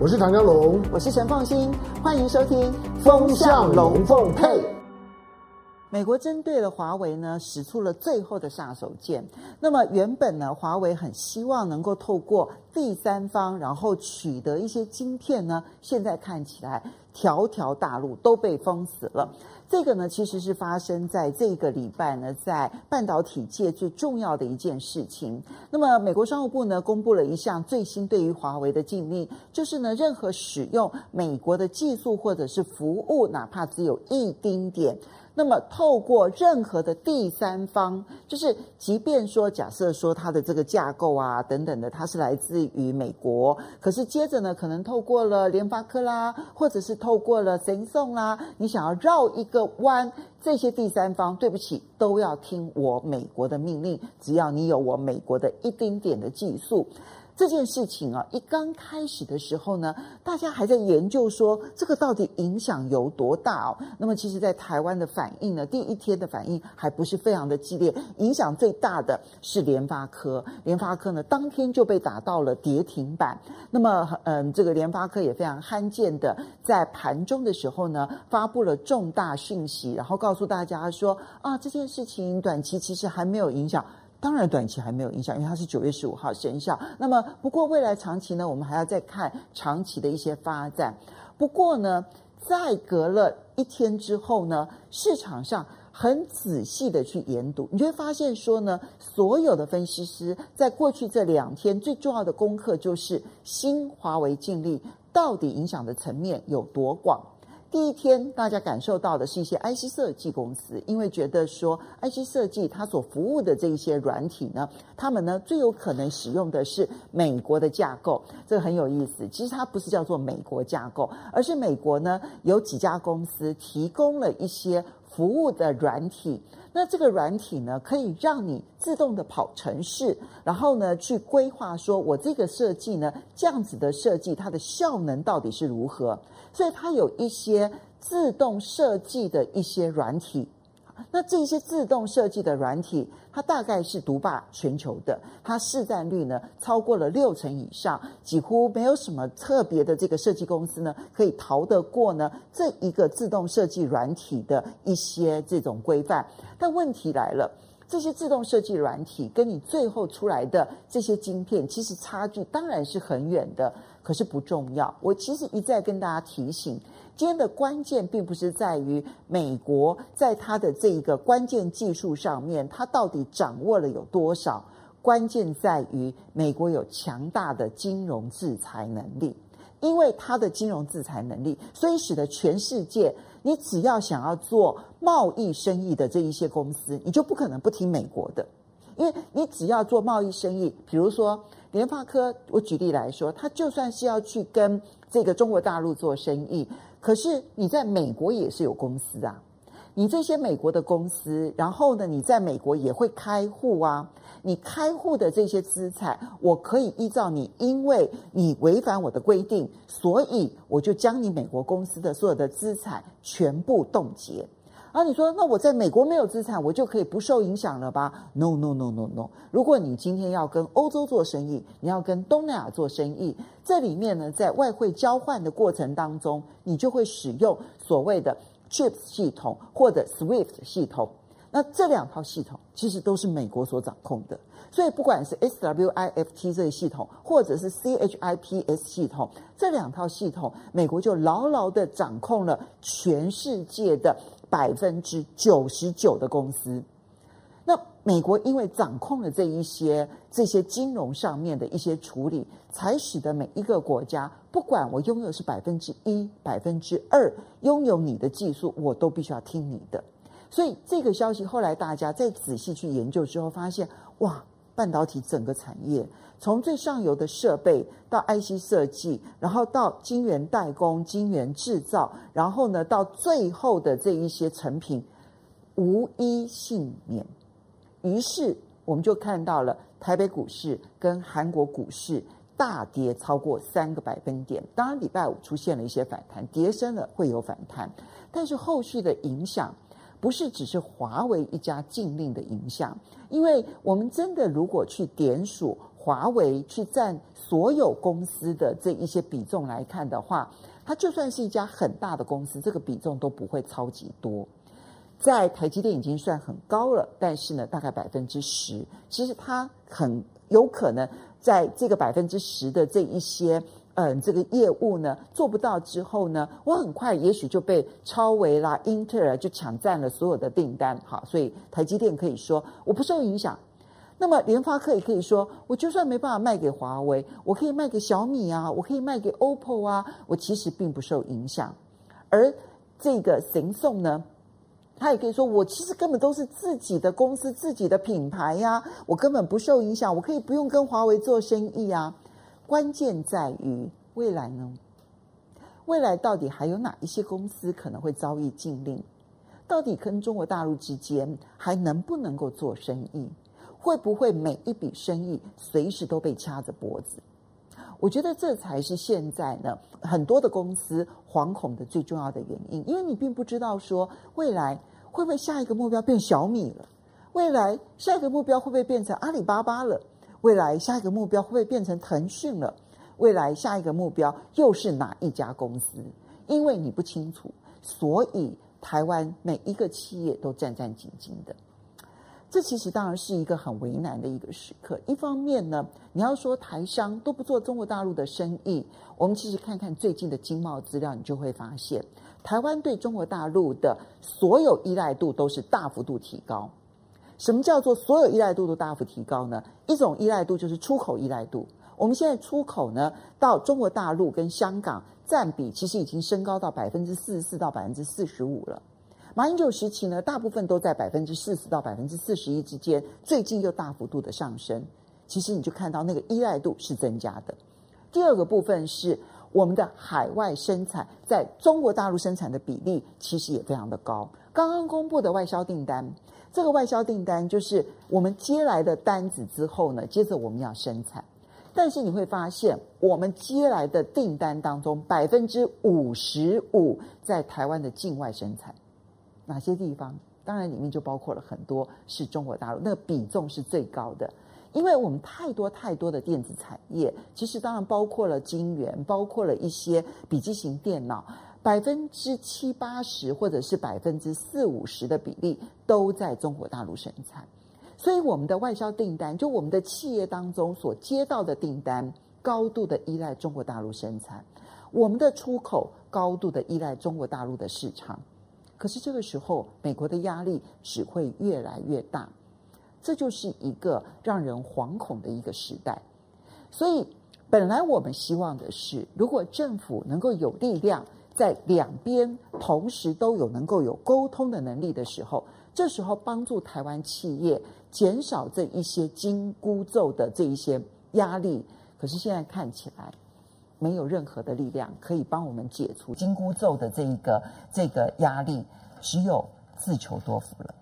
我是唐江龙，我是陈凤欣，欢迎收听《风向龙凤配》。美国针对了华为呢，使出了最后的杀手锏。那么原本呢，华为很希望能够透过第三方，然后取得一些晶片呢，现在看起来条条大路都被封死了。这个呢，其实是发生在这个礼拜呢，在半导体界最重要的一件事情。那么，美国商务部呢，公布了一项最新对于华为的禁令，就是呢，任何使用美国的技术或者是服务，哪怕只有一丁点。那么，透过任何的第三方，就是即便说，假设说它的这个架构啊等等的，它是来自于美国，可是接着呢，可能透过了联发科啦，或者是透过了神送啦，你想要绕一个弯，这些第三方，对不起，都要听我美国的命令，只要你有我美国的一丁点的技术。这件事情啊，一刚开始的时候呢，大家还在研究说这个到底影响有多大哦。那么，其实，在台湾的反应呢，第一天的反应还不是非常的激烈。影响最大的是联发科，联发科呢，当天就被打到了跌停板。那么，嗯，这个联发科也非常罕见的在盘中的时候呢，发布了重大讯息，然后告诉大家说啊，这件事情短期其实还没有影响。当然，短期还没有影响，因为它是九月十五号生效。那么，不过未来长期呢，我们还要再看长期的一些发展。不过呢，在隔了一天之后呢，市场上很仔细的去研读，你就会发现说呢，所有的分析师在过去这两天最重要的功课就是新华为禁令到底影响的层面有多广。第一天，大家感受到的是一些 IC 设计公司，因为觉得说 IC 设计它所服务的这一些软体呢，他们呢最有可能使用的是美国的架构，这个很有意思。其实它不是叫做美国架构，而是美国呢有几家公司提供了一些服务的软体。那这个软体呢，可以让你自动的跑程式，然后呢去规划说，我这个设计呢这样子的设计，它的效能到底是如何。所以它有一些自动设计的一些软体，那这些自动设计的软体，它大概是独霸全球的，它市占率呢超过了六成以上，几乎没有什么特别的这个设计公司呢可以逃得过呢这一个自动设计软体的一些这种规范。但问题来了，这些自动设计软体跟你最后出来的这些晶片，其实差距当然是很远的。可是不重要，我其实一再跟大家提醒，今天的关键并不是在于美国在它的这一个关键技术上面，它到底掌握了有多少，关键在于美国有强大的金融制裁能力，因为它的金融制裁能力，所以使得全世界，你只要想要做贸易生意的这一些公司，你就不可能不听美国的，因为你只要做贸易生意，比如说。联发科，我举例来说，他就算是要去跟这个中国大陆做生意，可是你在美国也是有公司啊。你这些美国的公司，然后呢，你在美国也会开户啊。你开户的这些资产，我可以依照你，因为你违反我的规定，所以我就将你美国公司的所有的资产全部冻结。然后你说，那我在美国没有资产，我就可以不受影响了吧？No no no no no！如果你今天要跟欧洲做生意，你要跟东南亚做生意，这里面呢，在外汇交换的过程当中，你就会使用所谓的 CHIPS 系统或者 SWIFT 系统。那这两套系统其实都是美国所掌控的，所以不管是 SWIFT 这个系统，或者是 CHIPS 系统，这两套系统，美国就牢牢的掌控了全世界的。百分之九十九的公司，那美国因为掌控了这一些这些金融上面的一些处理，才使得每一个国家，不管我拥有是百分之一、百分之二，拥有你的技术，我都必须要听你的。所以这个消息后来大家再仔细去研究之后，发现哇，半导体整个产业。从最上游的设备到 IC 设计，然后到晶圆代工、晶圆制造，然后呢，到最后的这一些成品，无一幸免。于是我们就看到了台北股市跟韩国股市大跌超过三个百分点。当然，礼拜五出现了一些反弹，跌深了会有反弹，但是后续的影响。不是只是华为一家禁令的影响，因为我们真的如果去点数华为去占所有公司的这一些比重来看的话，它就算是一家很大的公司，这个比重都不会超级多。在台积电已经算很高了，但是呢，大概百分之十，其实它很有可能在这个百分之十的这一些。嗯，这个业务呢做不到之后呢，我很快也许就被超微啦、英特尔就抢占了所有的订单。好，所以台积电可以说我不受影响。那么联发科也可以说，我就算没办法卖给华为，我可以卖给小米啊，我可以卖给 OPPO 啊，我其实并不受影响。而这个神送呢，他也可以说，我其实根本都是自己的公司、自己的品牌呀、我根本不受影响，我可以不用跟华为做生意啊。关键在于未来呢？未来到底还有哪一些公司可能会遭遇禁令？到底跟中国大陆之间还能不能够做生意？会不会每一笔生意随时都被掐着脖子？我觉得这才是现在呢很多的公司惶恐的最重要的原因，因为你并不知道说未来会不会下一个目标变小米了，未来下一个目标会不会变成阿里巴巴了？未来下一个目标会不会变成腾讯了？未来下一个目标又是哪一家公司？因为你不清楚，所以台湾每一个企业都战战兢兢的。这其实当然是一个很为难的一个时刻。一方面呢，你要说台商都不做中国大陆的生意，我们其实看看最近的经贸资料，你就会发现，台湾对中国大陆的所有依赖度都是大幅度提高。什么叫做所有依赖度都大幅提高呢？一种依赖度就是出口依赖度。我们现在出口呢，到中国大陆跟香港占比其实已经升高到百分之四十四到百分之四十五了。马英九时期呢，大部分都在百分之四十到百分之四十一之间，最近又大幅度的上升。其实你就看到那个依赖度是增加的。第二个部分是我们的海外生产在中国大陆生产的比例其实也非常的高。刚刚公布的外销订单。这个外销订单就是我们接来的单子之后呢，接着我们要生产。但是你会发现，我们接来的订单当中，百分之五十五在台湾的境外生产。哪些地方？当然里面就包括了很多是中国大陆，那个比重是最高的。因为我们太多太多的电子产业，其实当然包括了晶圆，包括了一些笔记型电脑。百分之七八十或者是百分之四五十的比例都在中国大陆生产，所以我们的外销订单，就我们的企业当中所接到的订单，高度的依赖中国大陆生产，我们的出口高度的依赖中国大陆的市场。可是这个时候，美国的压力只会越来越大，这就是一个让人惶恐的一个时代。所以，本来我们希望的是，如果政府能够有力量。在两边同时都有能够有沟通的能力的时候，这时候帮助台湾企业减少这一些金箍咒的这一些压力。可是现在看起来，没有任何的力量可以帮我们解除紧箍咒的这一个这个压力，只有自求多福了。